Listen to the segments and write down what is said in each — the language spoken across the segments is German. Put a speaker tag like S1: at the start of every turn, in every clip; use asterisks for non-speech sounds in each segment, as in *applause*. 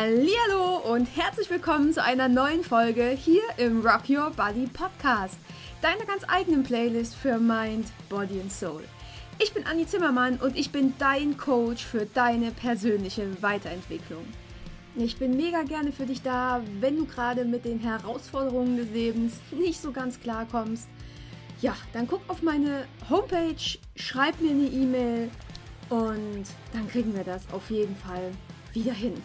S1: Hallo und herzlich willkommen zu einer neuen Folge hier im Rock Your Body Podcast, deiner ganz eigenen Playlist für Mind, Body and Soul. Ich bin Anni Zimmermann und ich bin dein Coach für deine persönliche Weiterentwicklung. Ich bin mega gerne für dich da, wenn du gerade mit den Herausforderungen des Lebens nicht so ganz klar kommst. Ja, dann guck auf meine Homepage, schreib mir eine E-Mail und dann kriegen wir das auf jeden Fall wieder hin.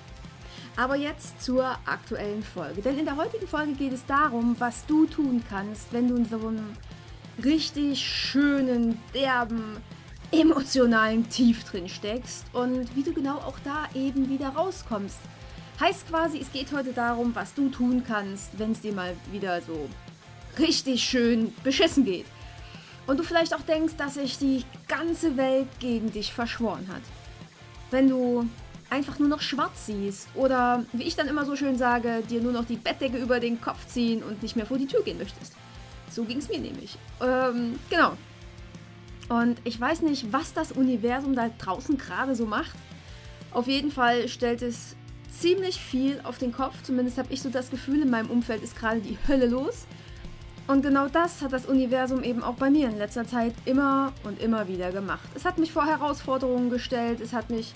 S1: Aber jetzt zur aktuellen Folge. Denn in der heutigen Folge geht es darum, was du tun kannst, wenn du in so einem richtig schönen, derben, emotionalen Tief drin steckst und wie du genau auch da eben wieder rauskommst. Heißt quasi, es geht heute darum, was du tun kannst, wenn es dir mal wieder so richtig schön beschissen geht. Und du vielleicht auch denkst, dass sich die ganze Welt gegen dich verschworen hat. Wenn du einfach nur noch schwarz siehst. Oder, wie ich dann immer so schön sage, dir nur noch die Bettdecke über den Kopf ziehen und nicht mehr vor die Tür gehen möchtest. So ging es mir nämlich. Ähm, genau. Und ich weiß nicht, was das Universum da draußen gerade so macht. Auf jeden Fall stellt es ziemlich viel auf den Kopf. Zumindest habe ich so das Gefühl, in meinem Umfeld ist gerade die *laughs* Hölle los. Und genau das hat das Universum eben auch bei mir in letzter Zeit immer und immer wieder gemacht. Es hat mich vor Herausforderungen gestellt, es hat mich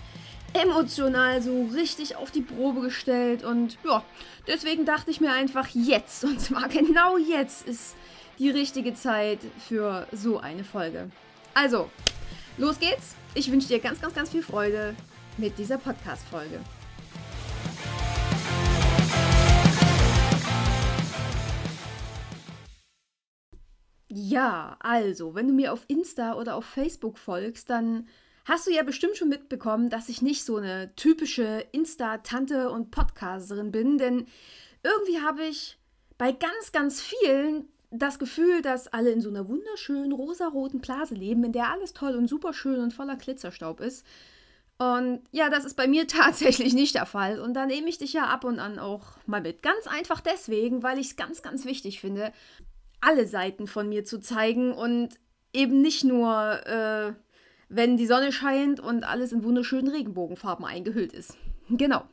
S1: emotional so richtig auf die Probe gestellt und ja, deswegen dachte ich mir einfach jetzt, und zwar *laughs* genau jetzt ist die richtige Zeit für so eine Folge. Also, los geht's. Ich wünsche dir ganz, ganz, ganz viel Freude mit dieser Podcast-Folge. Ja, also, wenn du mir auf Insta oder auf Facebook folgst, dann hast du ja bestimmt schon mitbekommen, dass ich nicht so eine typische Insta-Tante und Podcasterin bin, denn irgendwie habe ich bei ganz, ganz vielen das Gefühl, dass alle in so einer wunderschönen rosaroten Blase leben, in der alles toll und super schön und voller Glitzerstaub ist. Und ja, das ist bei mir *laughs* tatsächlich nicht der Fall. Und da nehme ich dich ja ab und an auch mal mit. Ganz einfach deswegen, weil ich es ganz, ganz wichtig finde, alle Seiten von mir zu zeigen und eben nicht nur äh, wenn die Sonne scheint und alles in wunderschönen Regenbogenfarben eingehüllt ist. Genau.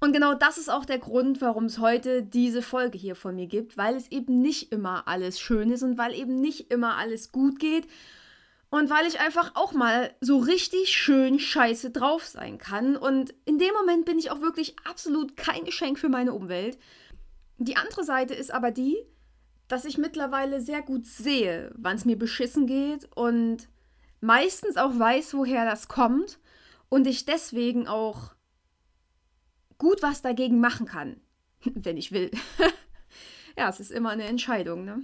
S1: Und genau das ist auch der Grund, warum es heute diese Folge hier von mir gibt, weil es eben nicht immer alles schön ist und weil eben nicht immer alles gut geht und weil ich einfach auch mal so richtig schön scheiße drauf sein kann. Und in dem Moment bin ich auch wirklich absolut kein Geschenk für meine Umwelt. Die andere Seite ist aber die, dass ich mittlerweile sehr gut sehe, wann es mir beschissen geht und meistens auch weiß, woher das kommt und ich deswegen auch gut was dagegen machen kann, *laughs* wenn ich will. *laughs* ja, es ist immer eine Entscheidung, ne?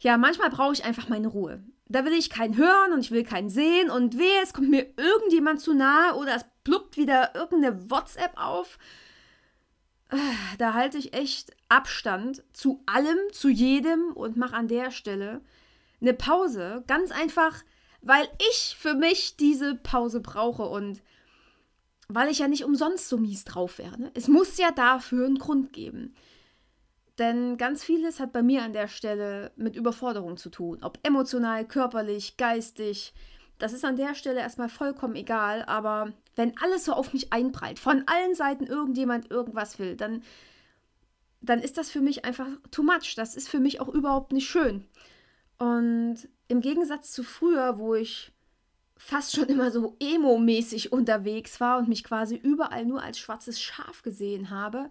S1: Ja, manchmal brauche ich einfach meine Ruhe. Da will ich keinen hören und ich will keinen sehen und wehe, es kommt mir irgendjemand zu nahe oder es pluppt wieder irgendeine WhatsApp auf. Da halte ich echt Abstand zu allem, zu jedem und mache an der Stelle eine Pause. Ganz einfach, weil ich für mich diese Pause brauche und weil ich ja nicht umsonst so mies drauf wäre. Es muss ja dafür einen Grund geben. Denn ganz vieles hat bei mir an der Stelle mit Überforderung zu tun. Ob emotional, körperlich, geistig. Das ist an der Stelle erstmal vollkommen egal. Aber wenn alles so auf mich einprallt, von allen Seiten irgendjemand irgendwas will, dann, dann ist das für mich einfach too much. Das ist für mich auch überhaupt nicht schön. Und im Gegensatz zu früher, wo ich fast schon immer so emo-mäßig unterwegs war und mich quasi überall nur als schwarzes Schaf gesehen habe,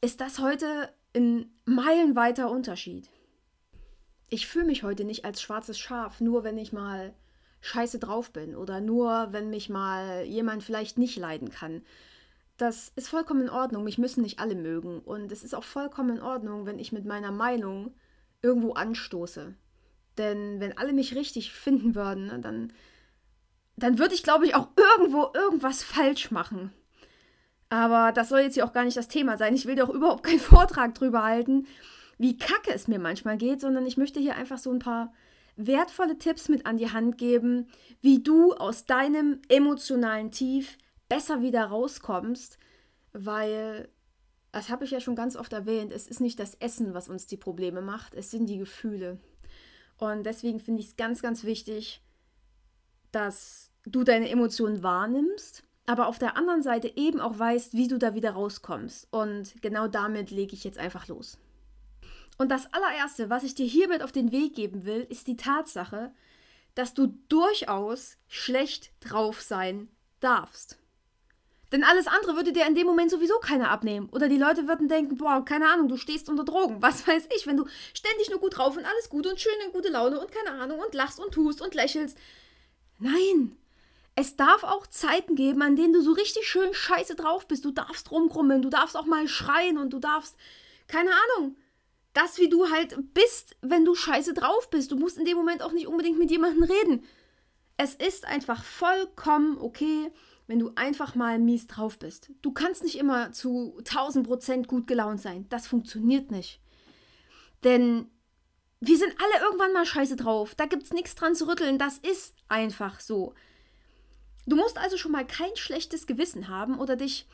S1: ist das heute ein meilenweiter Unterschied. Ich fühle mich heute nicht als schwarzes Schaf, nur wenn ich mal scheiße drauf bin oder nur wenn mich mal jemand vielleicht nicht leiden kann. Das ist vollkommen in Ordnung, mich müssen nicht alle mögen und es ist auch vollkommen in Ordnung, wenn ich mit meiner Meinung irgendwo anstoße. Denn wenn alle mich richtig finden würden, ne, dann, dann würde ich, glaube ich, auch irgendwo irgendwas falsch machen. Aber das soll jetzt hier auch gar nicht das Thema sein. Ich will auch überhaupt keinen *laughs* Vortrag drüber halten, wie kacke es mir manchmal geht, sondern ich möchte hier einfach so ein paar wertvolle Tipps mit an die Hand geben, wie du aus deinem emotionalen Tief besser wieder rauskommst, weil, das habe ich ja schon ganz oft erwähnt, es ist nicht das Essen, was uns die Probleme macht, es sind die Gefühle. Und deswegen finde ich es ganz, ganz wichtig, dass du deine Emotionen wahrnimmst, aber auf der anderen Seite eben auch weißt, wie du da wieder rauskommst. Und genau damit lege ich jetzt einfach los. Und das allererste, was ich dir hiermit auf den Weg geben will, ist die Tatsache, dass du durchaus schlecht drauf sein darfst. Denn alles andere würde dir in dem Moment sowieso keiner abnehmen. Oder die Leute würden denken, boah, keine Ahnung, du stehst unter Drogen. Was *laughs* weiß ich, wenn du ständig nur gut drauf und alles gut und schön in gute Laune und keine Ahnung und lachst und tust und lächelst. Nein. Es darf auch Zeiten geben, an denen du so richtig schön scheiße drauf bist. Du darfst rumkrummeln, du darfst auch mal schreien und du darfst, keine Ahnung, das, wie du halt bist, wenn du scheiße drauf bist. Du musst in dem Moment auch nicht unbedingt mit jemandem reden. Es ist einfach vollkommen okay, wenn du einfach mal mies drauf bist. Du kannst nicht immer zu 1000 Prozent gut gelaunt sein. Das funktioniert nicht. Denn wir sind alle irgendwann mal scheiße drauf. Da gibt es nichts dran zu rütteln. Das ist einfach so. Du musst also schon mal kein schlechtes Gewissen haben oder dich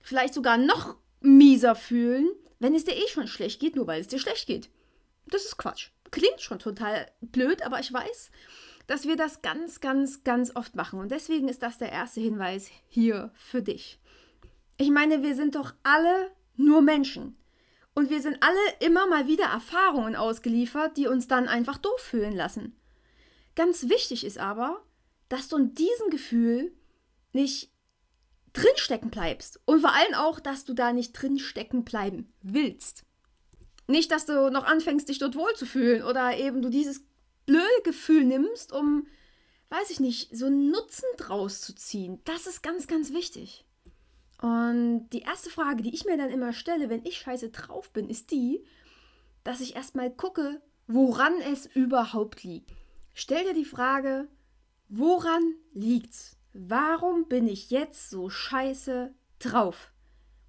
S1: vielleicht sogar noch mieser fühlen, wenn es dir eh schon schlecht geht, nur weil es dir schlecht geht. Das ist Quatsch. Klingt schon total blöd, aber ich weiß, dass wir das ganz, ganz, ganz oft machen. Und deswegen ist das der erste Hinweis hier für dich. Ich meine, wir sind doch alle nur Menschen. Und wir sind alle immer mal wieder Erfahrungen ausgeliefert, die uns dann einfach doof fühlen lassen. Ganz wichtig ist aber, dass du in diesem Gefühl nicht drinstecken bleibst. Und vor allem auch, dass du da nicht drinstecken bleiben willst. Nicht, dass du noch anfängst, dich dort wohlzufühlen oder eben du dieses blöde Gefühl nimmst, um, weiß ich nicht, so einen Nutzen draus zu ziehen. Das ist ganz, ganz wichtig. Und die erste Frage, die ich mir dann immer stelle, wenn ich scheiße drauf bin, ist die, dass ich erstmal gucke, woran es überhaupt liegt. Stell dir die Frage, woran liegt's? Warum bin ich jetzt so scheiße drauf?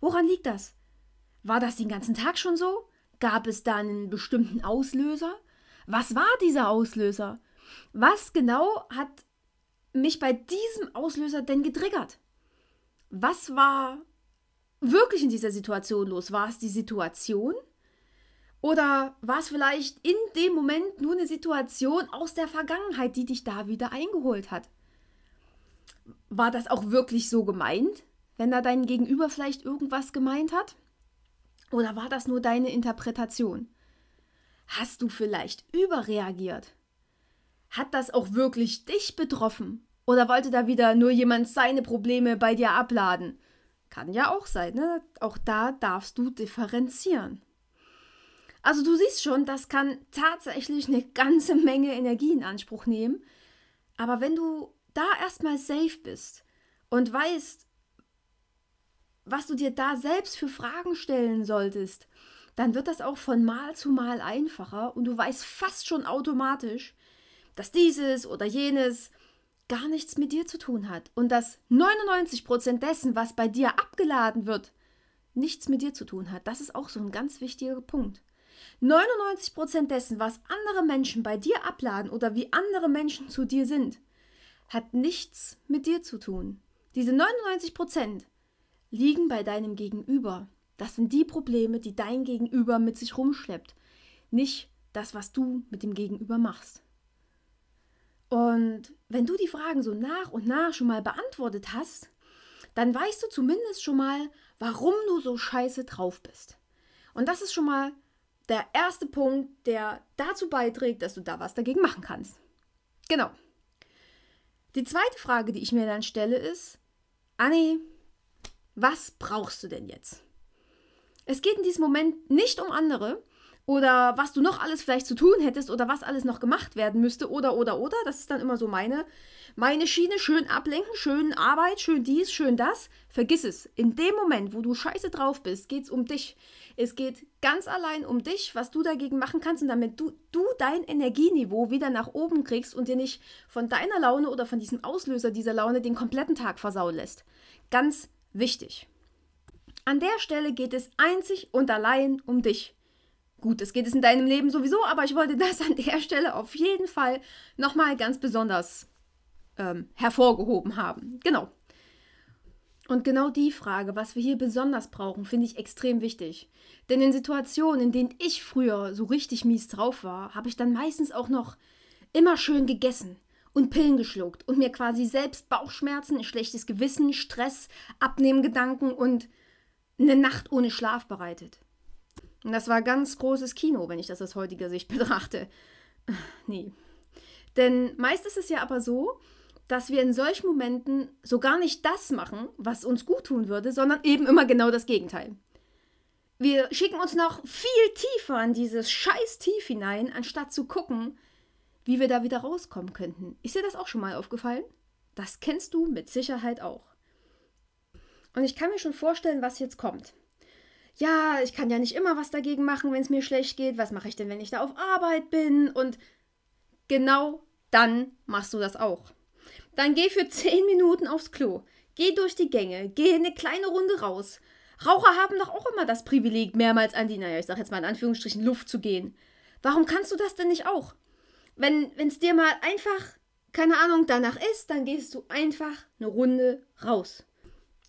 S1: Woran liegt das? War das den ganzen Tag schon so? Gab es da einen bestimmten Auslöser? Was war dieser Auslöser? Was genau hat mich bei diesem Auslöser denn getriggert? Was war wirklich in dieser Situation los? War es die Situation? Oder war es vielleicht in dem Moment nur eine Situation aus der Vergangenheit, die dich da wieder eingeholt hat? War das auch wirklich so gemeint, wenn da dein Gegenüber vielleicht irgendwas gemeint hat? Oder war das nur deine Interpretation? Hast du vielleicht überreagiert? Hat das auch wirklich dich betroffen? Oder wollte da wieder nur jemand seine Probleme bei dir abladen? Kann ja auch sein, ne? Auch da darfst du differenzieren. Also du siehst schon, das kann tatsächlich eine ganze Menge Energie in Anspruch nehmen. Aber wenn du da erstmal safe bist und weißt, was du dir da selbst für Fragen stellen solltest, dann wird das auch von Mal zu Mal einfacher und du weißt fast schon automatisch, dass dieses oder jenes gar nichts mit dir zu tun hat und dass 99% dessen, was bei dir abgeladen wird, nichts mit dir zu tun hat. Das ist auch so ein ganz wichtiger Punkt. 99% dessen, was andere Menschen bei dir abladen oder wie andere Menschen zu dir sind, hat nichts mit dir zu tun. Diese 99% liegen bei deinem Gegenüber. Das sind die Probleme, die dein Gegenüber mit sich rumschleppt, nicht das, was du mit dem Gegenüber machst. Und wenn du die Fragen so nach und nach schon mal beantwortet hast, dann weißt du zumindest schon mal, warum du so scheiße drauf bist. Und das ist schon mal der erste Punkt, der dazu beiträgt, dass du da was dagegen machen kannst. Genau. Die zweite Frage, die ich mir dann stelle, ist, Anni, was brauchst du denn jetzt? Es geht in diesem Moment nicht um andere oder was du noch alles vielleicht zu tun hättest oder was alles noch gemacht werden müsste oder oder oder. Das ist dann immer so meine, meine Schiene. Schön ablenken, schön Arbeit, schön dies, schön das. Vergiss es. In dem Moment, wo du scheiße drauf bist, geht es um dich. Es geht ganz allein um dich, was du dagegen machen kannst und damit du, du dein Energieniveau wieder nach oben kriegst und dir nicht von deiner Laune oder von diesem Auslöser dieser Laune den kompletten Tag versauen lässt. Ganz wichtig. An der Stelle geht es einzig und allein um dich. Gut, es geht es in deinem Leben sowieso, aber ich wollte das *laughs* an der Stelle auf jeden Fall nochmal ganz besonders ähm, hervorgehoben haben. Genau. Und genau die Frage, was wir hier besonders brauchen, finde ich extrem wichtig. Denn in Situationen, in denen ich früher so richtig mies drauf war, habe ich dann meistens auch noch immer schön gegessen und Pillen geschluckt und mir quasi selbst Bauchschmerzen, schlechtes Gewissen, Stress, Abnehmgedanken und eine Nacht ohne Schlaf bereitet. Und das war ganz großes Kino, wenn ich das aus heutiger Sicht *laughs* betrachte. Nee. Denn meist ist es ja aber so, dass wir in solchen Momenten so gar nicht das machen, was uns gut tun würde, sondern eben immer genau das Gegenteil. Wir schicken uns noch viel tiefer in dieses scheiß Tief hinein, anstatt zu gucken, wie wir da wieder rauskommen könnten. Ist dir das auch schon mal aufgefallen? Das kennst du mit Sicherheit auch. Und ich kann mir schon vorstellen, was jetzt kommt. Ja, ich kann ja nicht immer was dagegen machen, wenn es mir schlecht geht. Was mache ich denn, wenn ich da auf Arbeit bin? Und genau dann machst du das auch. Dann geh für 10 Minuten aufs Klo. Geh durch die Gänge. Geh eine kleine Runde raus. Raucher haben doch auch immer das Privileg, mehrmals an die, naja, ich sag jetzt mal in Anführungsstrichen, Luft zu gehen. Warum kannst du das denn nicht auch? Wenn es dir mal einfach, keine Ahnung, danach ist, dann gehst du einfach eine Runde raus.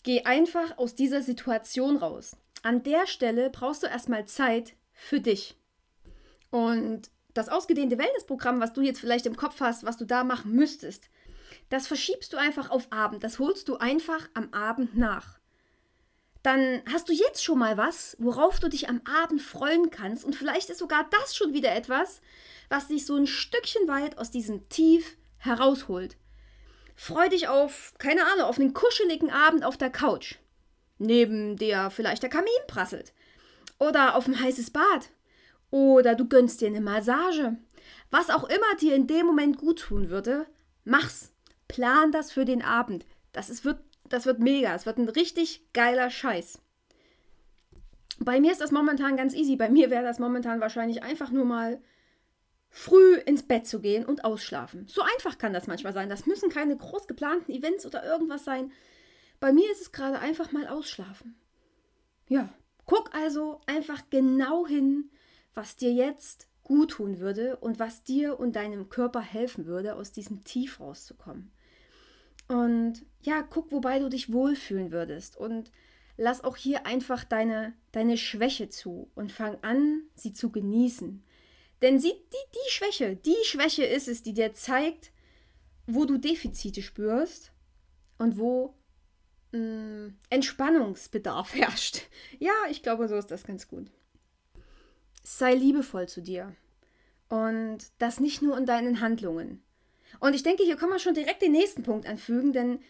S1: Geh einfach aus dieser Situation raus. An der Stelle brauchst du erstmal Zeit für dich. Und das ausgedehnte Wellnessprogramm, was du jetzt vielleicht im Kopf hast, was du da machen müsstest, das verschiebst du einfach auf Abend. Das holst du einfach am Abend nach. Dann hast du jetzt schon mal was, worauf du dich am Abend freuen kannst. Und vielleicht ist sogar das schon wieder etwas, was dich so ein Stückchen weit aus diesem Tief herausholt. Freu dich auf, keine Ahnung, auf einen kuscheligen Abend auf der Couch, neben der vielleicht der Kamin prasselt. Oder auf ein heißes Bad. Oder du gönnst dir eine Massage. Was auch immer dir in dem Moment gut tun würde, mach's. Plan das für den Abend. Das, ist, wird, das wird mega. Es wird ein richtig geiler Scheiß. Bei mir ist das momentan ganz easy. Bei mir wäre das momentan wahrscheinlich einfach nur mal früh ins Bett zu gehen und ausschlafen. So einfach kann das manchmal sein. Das müssen keine groß geplanten Events oder irgendwas sein. Bei mir ist es gerade einfach mal ausschlafen. Ja, guck also einfach genau hin, was dir jetzt gut tun würde und was dir und deinem Körper helfen würde, aus diesem Tief rauszukommen. Und ja, guck, wobei du dich wohlfühlen würdest und lass auch hier einfach deine, deine Schwäche zu und fang an, sie zu genießen. Denn sie, die, die Schwäche, die Schwäche ist es, die dir zeigt, wo du Defizite spürst und wo mh, mm, Entspannungsbedarf *laughs* herrscht. Ja, ich glaube, so ist das ganz gut. Sei liebevoll zu dir. Und das nicht nur in deinen Handlungen. Und ich denke, hier kann man schon direkt den nächsten Punkt anfügen, denn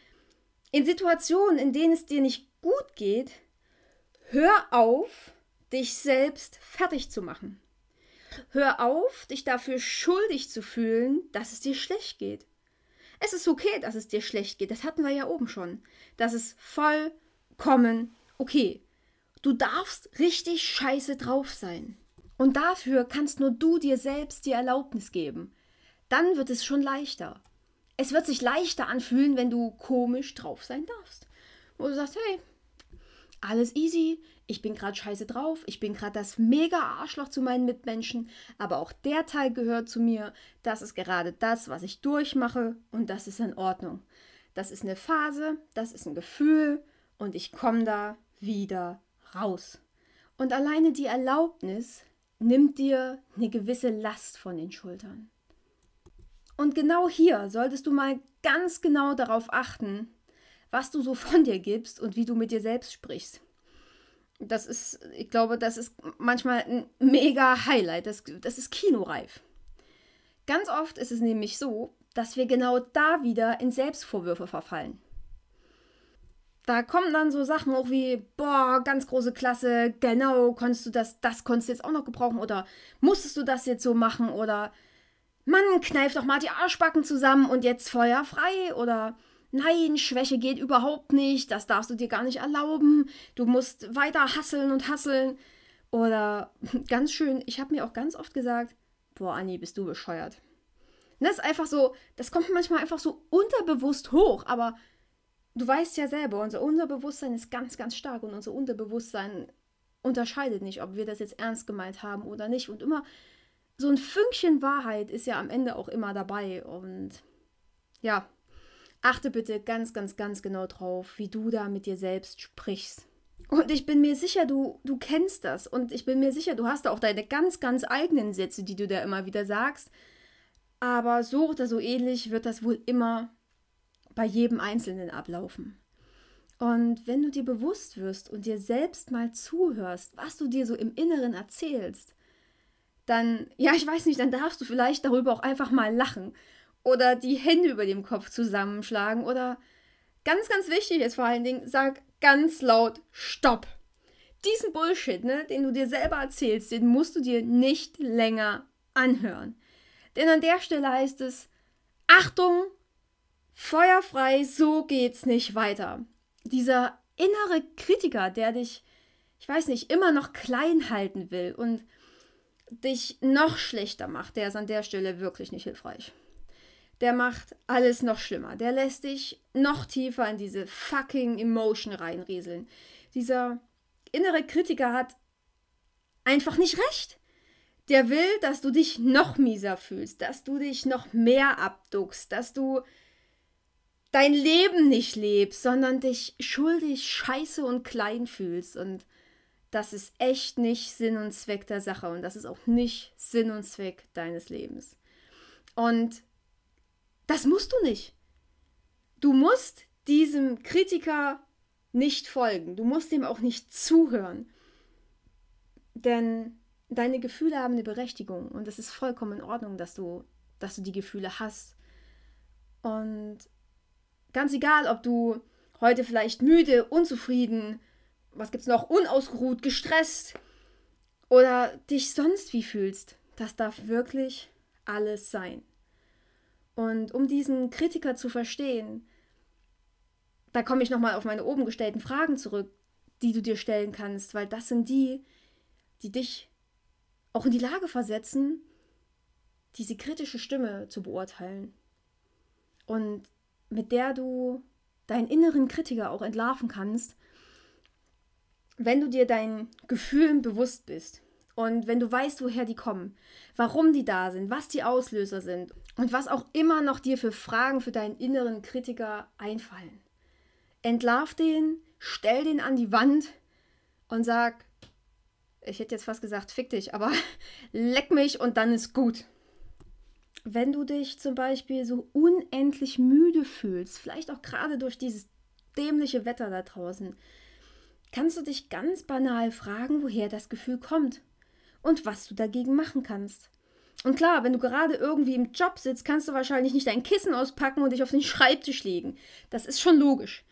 S1: in Situationen, in denen es dir nicht gut geht, hör auf, dich selbst fertig zu machen. Hör auf, dich dafür schuldig zu fühlen, dass es dir schlecht geht. Es ist okay, dass es dir schlecht geht. Das hatten wir ja oben schon. Das ist vollkommen okay. Du darfst richtig scheiße drauf sein. Und dafür kannst nur du dir selbst die Erlaubnis geben. Dann wird es schon leichter. Es wird sich leichter anfühlen, wenn du komisch drauf sein darfst. Wo du sagst, hey, alles easy, ich bin gerade scheiße drauf, ich bin gerade das mega Arschloch zu meinen Mitmenschen, aber auch der Teil gehört zu mir. Das ist gerade das, was ich durchmache und das ist in Ordnung. Das ist eine Phase, das ist ein Gefühl und ich komme da wieder raus. Und alleine die Erlaubnis nimmt dir eine gewisse Last von den Schultern. Und genau hier solltest du mal ganz genau darauf achten, was du so von dir gibst und wie du mit dir selbst sprichst. Das ist, ich glaube, das ist manchmal ein mega Highlight. Das, das ist kinoreif. Ganz oft ist es nämlich so, dass wir genau da wieder in Selbstvorwürfe verfallen. Da kommen dann so Sachen auch wie, boah, ganz große Klasse, genau, konntest du das, das konntest du jetzt auch noch gebrauchen oder musstest du das jetzt so machen oder Mann, kneif doch mal die Arschbacken zusammen und jetzt Feuer frei oder Nein, Schwäche geht überhaupt nicht, das darfst du dir gar nicht erlauben, du musst weiter hasseln und hasseln. Oder *laughs* ganz schön, ich habe mir auch ganz oft gesagt, boah, Anni, bist du bescheuert. das ist einfach so, das kommt manchmal einfach so unterbewusst hoch, aber du weißt ja selber, unser Unterbewusstsein ist ganz, ganz stark und unser Unterbewusstsein unterscheidet nicht, ob wir das jetzt ernst gemeint haben oder nicht. Und immer so ein Fünkchen Wahrheit ist ja am Ende auch immer dabei. Und ja, Achte bitte ganz, ganz, ganz genau drauf, wie du da mit dir selbst sprichst. Und ich bin mir sicher, du, du kennst das. Und ich bin mir sicher, du hast auch deine ganz, ganz eigenen Sätze, die du da immer wieder sagst. Aber so oder so ähnlich wird das wohl immer bei jedem Einzelnen ablaufen. Und wenn du dir bewusst wirst und dir selbst mal zuhörst, was du dir so im Inneren erzählst, dann, ja, ich weiß nicht, dann darfst du vielleicht darüber auch einfach mal lachen oder die Hände über dem Kopf zusammenschlagen oder ganz, ganz wichtig ist vor allen Dingen, sag ganz laut Stopp. Diesen Bullshit, ne, den du dir selber erzählst, den musst du dir nicht länger anhören. Denn an der Stelle heißt es, Achtung, feuerfrei, so geht's nicht weiter. Dieser innere Kritiker, der dich, ich weiß nicht, immer noch klein halten will und dich noch schlechter macht, der ist an der Stelle wirklich nicht hilfreich. Der macht alles noch schlimmer. Der lässt dich noch tiefer in diese fucking Emotion reinrieseln. Dieser innere Kritiker hat einfach nicht recht. Der will, dass du dich noch mieser fühlst, dass du dich noch mehr abduckst, dass du dein Leben nicht lebst, sondern dich schuldig, scheiße und klein fühlst. Und das ist echt nicht Sinn und Zweck der Sache und das ist auch nicht Sinn und Zweck deines Lebens. Und das musst du nicht. Du musst diesem Kritiker nicht folgen. Du musst ihm auch nicht zuhören. Denn deine Gefühle haben eine Berechtigung und es ist vollkommen in Ordnung, dass du, dass du die Gefühle hast. Und ganz egal, ob du heute vielleicht müde, unzufrieden, was gibt's noch, unausgeruht, gestresst oder dich sonst wie fühlst, das darf wirklich alles sein. Und um diesen Kritiker zu verstehen, da komme ich nochmal auf meine oben gestellten Fragen zurück, die du dir stellen kannst, weil das sind die, die dich auch in die Lage versetzen, diese kritische Stimme zu beurteilen. Und mit der du deinen inneren Kritiker auch entlarven kannst wenn du dir deinen Gefühlen bewusst bist und wenn du weißt, woher die kommen, warum die da sind, was die Auslöser sind und was auch immer noch dir für Fragen für deinen inneren Kritiker einfallen, entlarv den, stell den an die Wand und sag, ich hätte jetzt fast gesagt, fick dich, aber *laughs* leck mich und dann ist gut. Wenn du dich zum Beispiel so unendlich müde fühlst, vielleicht auch gerade durch dieses dämliche Wetter da draußen, kannst du dich ganz banal fragen, woher das Gefühl kommt und was du dagegen machen kannst. Und klar, wenn du gerade irgendwie im Job sitzt, kannst du wahrscheinlich nicht dein Kissen auspacken und dich auf den Schreibtisch legen. Das ist schon logisch.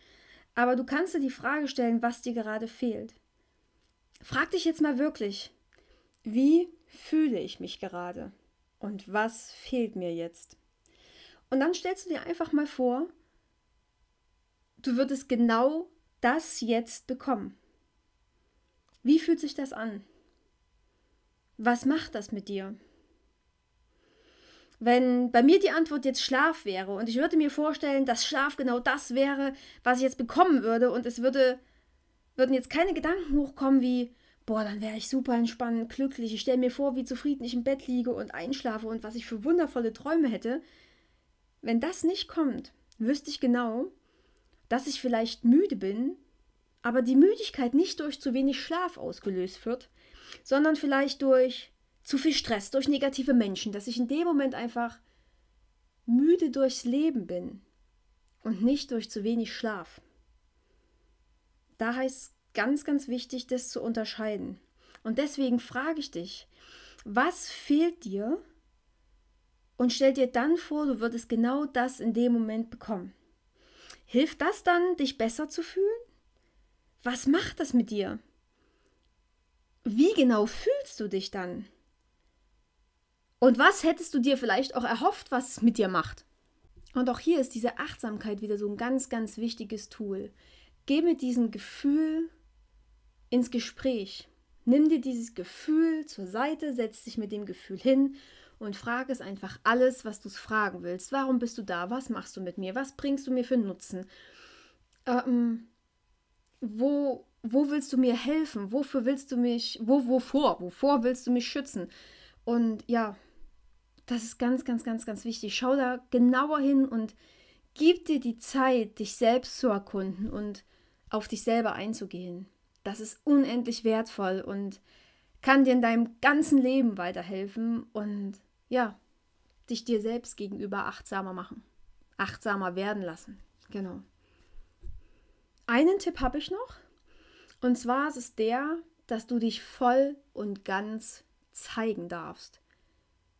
S1: Aber du kannst dir die Frage stellen, was dir gerade fehlt. Frag dich jetzt mal wirklich, wie fühle ich mich gerade? Und was fehlt mir jetzt? Und dann stellst du dir einfach mal vor, du würdest genau das jetzt bekommen? Wie fühlt sich das an? Was macht das mit dir? Wenn bei mir die Antwort jetzt Schlaf wäre und ich würde mir vorstellen, dass Schlaf genau das wäre, was ich jetzt bekommen würde und es würde, würden jetzt keine Gedanken hochkommen wie, boah, dann wäre ich super entspannt, glücklich, ich stelle mir vor, wie zufrieden ich im Bett liege und einschlafe und was ich für wundervolle Träume hätte. Wenn das nicht kommt, wüsste ich genau, dass ich vielleicht müde bin, aber die Müdigkeit nicht durch zu wenig Schlaf ausgelöst wird, sondern vielleicht durch zu viel Stress, durch negative Menschen, dass ich in dem Moment einfach müde durchs Leben bin und nicht durch zu wenig Schlaf. Da heißt ganz, ganz wichtig, das zu unterscheiden. Und deswegen frage ich dich, was fehlt dir? Und stell dir dann vor, du würdest genau das in dem Moment bekommen. Hilft das dann, dich besser zu fühlen? Was macht das mit dir? Wie genau fühlst du dich dann? Und was hättest du dir vielleicht auch erhofft, was es mit dir macht? Und auch hier ist diese Achtsamkeit wieder so ein ganz, ganz wichtiges Tool. Geh mit diesem Gefühl ins Gespräch. Nimm dir dieses Gefühl zur Seite, setz dich mit dem Gefühl hin und frag es einfach alles, was du fragen willst. Warum bist du da? Was machst du mit mir? Was bringst du mir für Nutzen? Ähm, wo, wo willst du mir helfen? Wofür willst du mich, wo, wovor? Wovor willst du mich schützen? Und ja, das ist ganz, ganz, ganz, ganz wichtig. Schau da genauer hin und gib dir die Zeit, dich selbst zu erkunden und auf dich selber einzugehen. Das ist unendlich wertvoll und kann dir in deinem ganzen Leben weiterhelfen. Und ja, dich dir selbst gegenüber achtsamer machen. Achtsamer werden lassen. Genau. Einen Tipp habe ich noch. Und zwar ist es der, dass du dich voll und ganz zeigen darfst.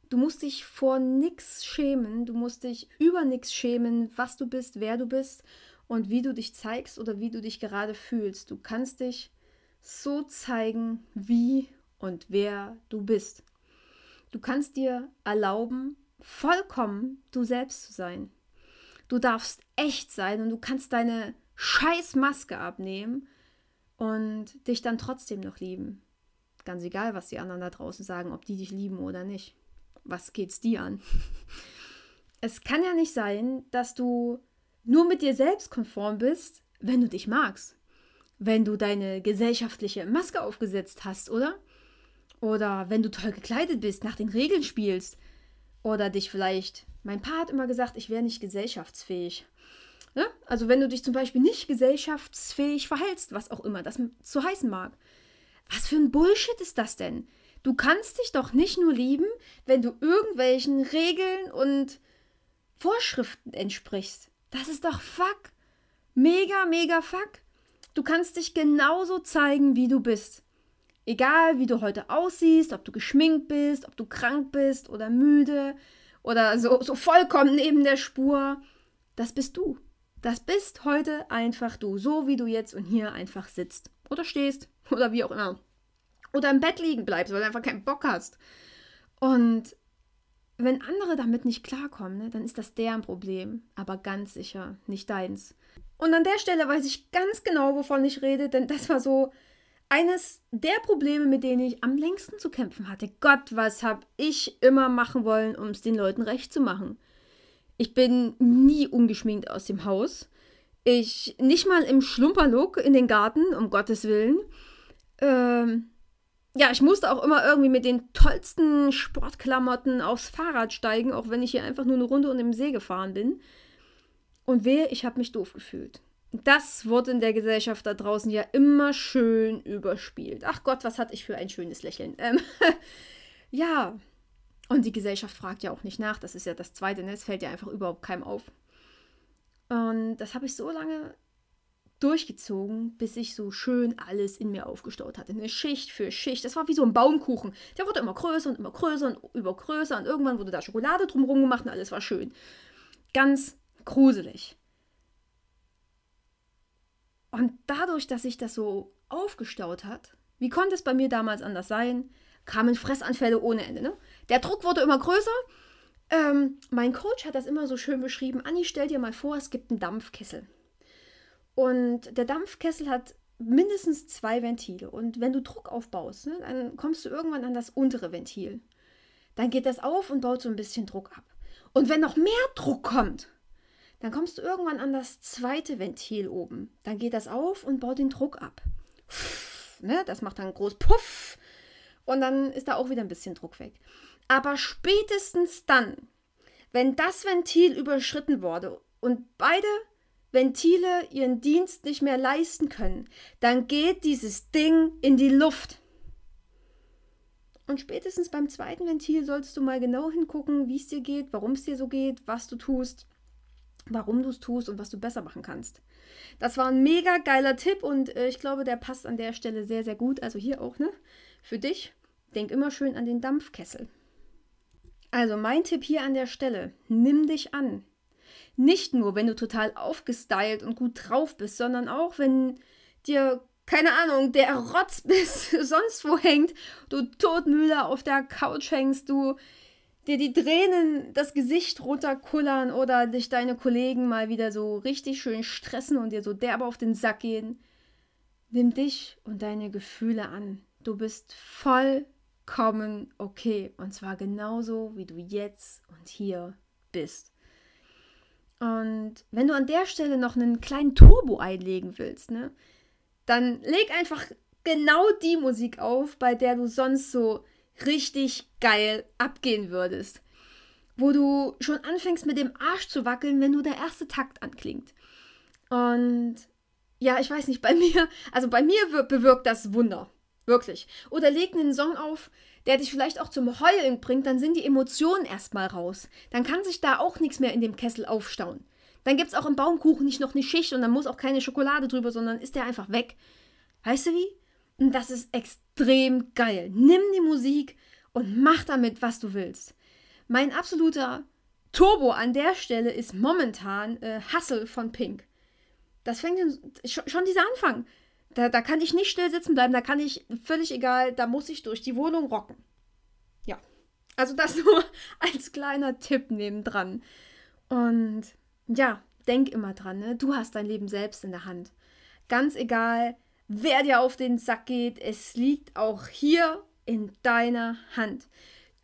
S1: Du musst dich vor nichts schämen, du musst dich über nichts schämen, was du bist, wer du bist und wie du dich zeigst oder wie du dich gerade fühlst. Du kannst dich so zeigen, wie und wer du bist. Du kannst dir erlauben, vollkommen du selbst zu sein. Du darfst echt sein und du kannst deine scheiß Maske abnehmen und dich dann trotzdem noch lieben. Ganz egal, was die anderen da draußen sagen, ob die dich lieben oder nicht. Was geht's dir an? *laughs* Es kann ja nicht sein, dass du nur mit dir selbst konform bist, wenn du dich magst. Wenn du deine gesellschaftliche Maske aufgesetzt hast, oder? Oder wenn du toll gekleidet bist, nach den Regeln spielst. Oder dich vielleicht. Mein Paar hat immer gesagt, ich wäre nicht gesellschaftsfähig. Ne? Also wenn du dich zum Beispiel nicht gesellschaftsfähig verhältst, was auch immer das zu heißen mag. Was für ein Bullshit ist das denn? Du kannst dich doch nicht nur lieben, wenn du irgendwelchen Regeln und Vorschriften entsprichst. Das ist doch fuck. Mega, mega fuck. Du kannst dich genauso zeigen, wie du bist. Egal, wie du heute aussiehst, ob du geschminkt bist, ob du krank bist oder müde oder so, so vollkommen neben der Spur. Das bist du. Das bist heute einfach du, so wie du jetzt und hier einfach sitzt oder stehst oder wie auch immer. Oder im Bett liegen bleibst, weil du einfach keinen Bock hast. Und wenn andere damit nicht klarkommen, ne, dann ist das deren Problem, aber ganz sicher nicht deins. Und an der Stelle weiß ich ganz genau, wovon ich rede, denn das war so eines der Probleme, mit denen ich am längsten zu kämpfen hatte. Gott, was habe ich immer machen wollen, um es den Leuten recht zu machen. Ich bin nie ungeschminkt aus dem Haus. Ich nicht mal im Schlumperlook in den Garten, um Gottes Willen. Ähm, ja, ich musste auch immer irgendwie mit den tollsten Sportklamotten aufs Fahrrad steigen, auch wenn ich hier einfach nur eine Runde um den See gefahren bin. Und wehe, ich habe mich doof gefühlt. Das wurde in der Gesellschaft da draußen ja immer schön überspielt. Ach Gott, was hatte ich für ein schönes Lächeln. Ähm, *laughs* ja, und die Gesellschaft fragt ja auch nicht nach. Das ist ja das Zweite, ne? Es fällt ja einfach überhaupt keinem auf. Und das habe ich so lange durchgezogen, bis ich so schön alles in mir aufgestaut hatte. Eine Schicht für Schicht. Das war wie so ein Baumkuchen. Der wurde immer größer und immer größer und über größer. Und irgendwann wurde da Schokolade drumherum gemacht und alles war schön. Ganz gruselig. Und dadurch, dass sich das so aufgestaut hat, wie konnte es bei mir damals anders sein, kamen Fressanfälle ohne Ende. Ne? Der Druck wurde immer größer. Ähm, mein Coach hat das immer so schön beschrieben. Anni, stell dir mal vor, es gibt einen Dampfkessel. Und der Dampfkessel hat mindestens zwei Ventile. Und wenn du Druck aufbaust, ne, dann kommst du irgendwann an das untere Ventil. Dann geht das auf und baut so ein bisschen Druck ab. Und wenn noch mehr Druck kommt, dann kommst du irgendwann an das zweite Ventil oben. Dann geht das auf und baut den Druck ab. Pff, ne, das macht dann groß Puff. Und dann ist da auch wieder ein bisschen Druck weg. Aber spätestens dann, wenn das Ventil überschritten wurde und beide Ventile ihren Dienst nicht mehr leisten können, dann geht dieses Ding in die Luft. Und spätestens beim zweiten Ventil solltest du mal genau hingucken, wie es dir geht, warum es dir so geht, was du tust, warum du es tust und was du besser machen kannst. Das war ein mega geiler Tipp und äh, ich glaube, der passt an der Stelle sehr, sehr gut. Also hier auch, ne? Für dich. Denk immer schön an den Dampfkessel. Also mein Tipp hier an der Stelle, nimm dich an. Nicht nur, wenn du total aufgestylt und gut drauf bist, sondern auch, wenn dir, keine Ahnung, der Rotz bis *laughs* sonst wo hängt, du todmüde auf der Couch hängst, du dir die Tränen das Gesicht runterkullern oder dich deine Kollegen mal wieder so richtig schön stressen und dir so derbe auf den Sack gehen. Nimm dich und deine Gefühle an. Du bist vollkommen okay. Und zwar genauso, wie du jetzt und hier bist. Und wenn du an der Stelle noch einen kleinen Turbo einlegen willst, ne, dann leg einfach genau die Musik auf, bei der du sonst so richtig geil abgehen würdest. Wo du schon anfängst mit dem Arsch zu wackeln, wenn nur der erste Takt anklingt. Und ja, ich weiß nicht, bei *laughs* mir, also bei mir bewirkt das Wunder. Wirklich. Oder leg einen Song auf, der dich vielleicht auch zum Heulen bringt, dann sind die Emotionen erstmal raus. Dann kann sich da auch nichts mehr in dem Kessel aufstauen. Dann gibt es auch im Baumkuchen nicht noch eine Schicht und dann muss auch keine Schokolade drüber, sondern ist der einfach weg. Weißt du wie? Und das ist extrem geil. Nimm die Musik und mach damit, was du willst. Mein absoluter Turbo an der Stelle ist momentan äh, Hustle von Pink. Das fängt schon, schon dieser Anfang. Da, da kann ich nicht still sitzen bleiben, da kann ich, völlig egal, da muss ich durch die Wohnung rocken. Ja. Also das *laughs* nur als kleiner Tipp nebendran. Und ja, denk immer dran, ne? du hast dein Leben selbst in der Hand. Ganz egal, wer dir auf den Sack geht, es liegt auch hier in deiner Hand.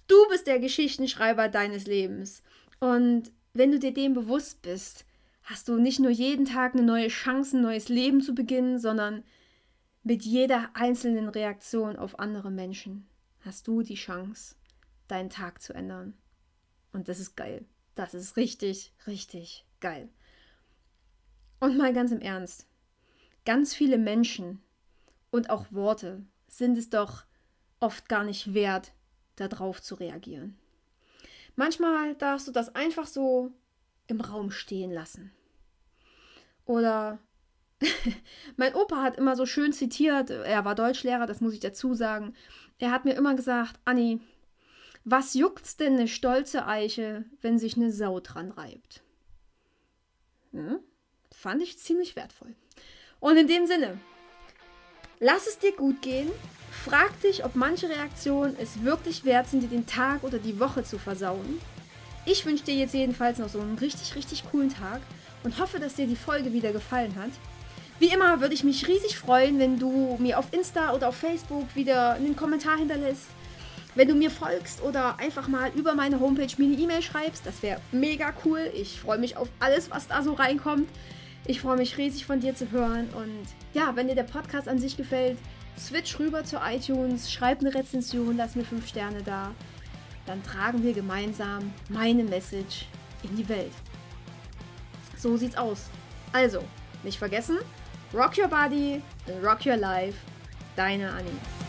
S1: Du bist der Geschichtenschreiber deines Lebens. Und wenn du dir dem bewusst bist, hast du nicht nur jeden Tag eine neue Chance, ein neues Leben zu beginnen, sondern mit jeder einzelnen Reaktion auf andere Menschen hast du die Chance, deinen Tag zu ändern. Und das ist geil. Das ist richtig, richtig geil. Und mal ganz im Ernst. Ganz viele Menschen und auch Worte sind es doch oft gar nicht wert, darauf zu reagieren. Manchmal darfst du das einfach so im Raum stehen lassen. Oder *laughs* mein Opa hat immer so schön zitiert, er war Deutschlehrer, das muss ich dazu sagen. Er hat mir immer gesagt, Anni, was juckt's denn eine stolze Eiche, wenn sich eine Sau dran reibt? Hm? Fand ich ziemlich wertvoll. Und in dem Sinne, lass es dir gut gehen. Frag dich, ob manche Reaktionen es wirklich wert sind, dir den Tag oder die Woche zu versauen. Ich wünsche dir jetzt jedenfalls noch so einen richtig, richtig coolen Tag und hoffe, dass dir die Folge wieder gefallen hat. Wie immer würde ich mich riesig freuen, wenn du mir auf Insta oder auf Facebook wieder einen Kommentar hinterlässt. Wenn du mir folgst oder einfach mal über meine Homepage mir eine E-Mail schreibst, das wäre mega cool. Ich freue mich auf alles, was da so reinkommt. Ich freue mich riesig von dir zu hören. Und ja, wenn dir der Podcast an sich gefällt, switch rüber zu iTunes, schreib eine Rezension, lass mir fünf Sterne da. Dann tragen wir gemeinsam meine Message in die Welt. So sieht's aus. Also, nicht vergessen, Rock Your Body Rock Your Life. Deine Annie.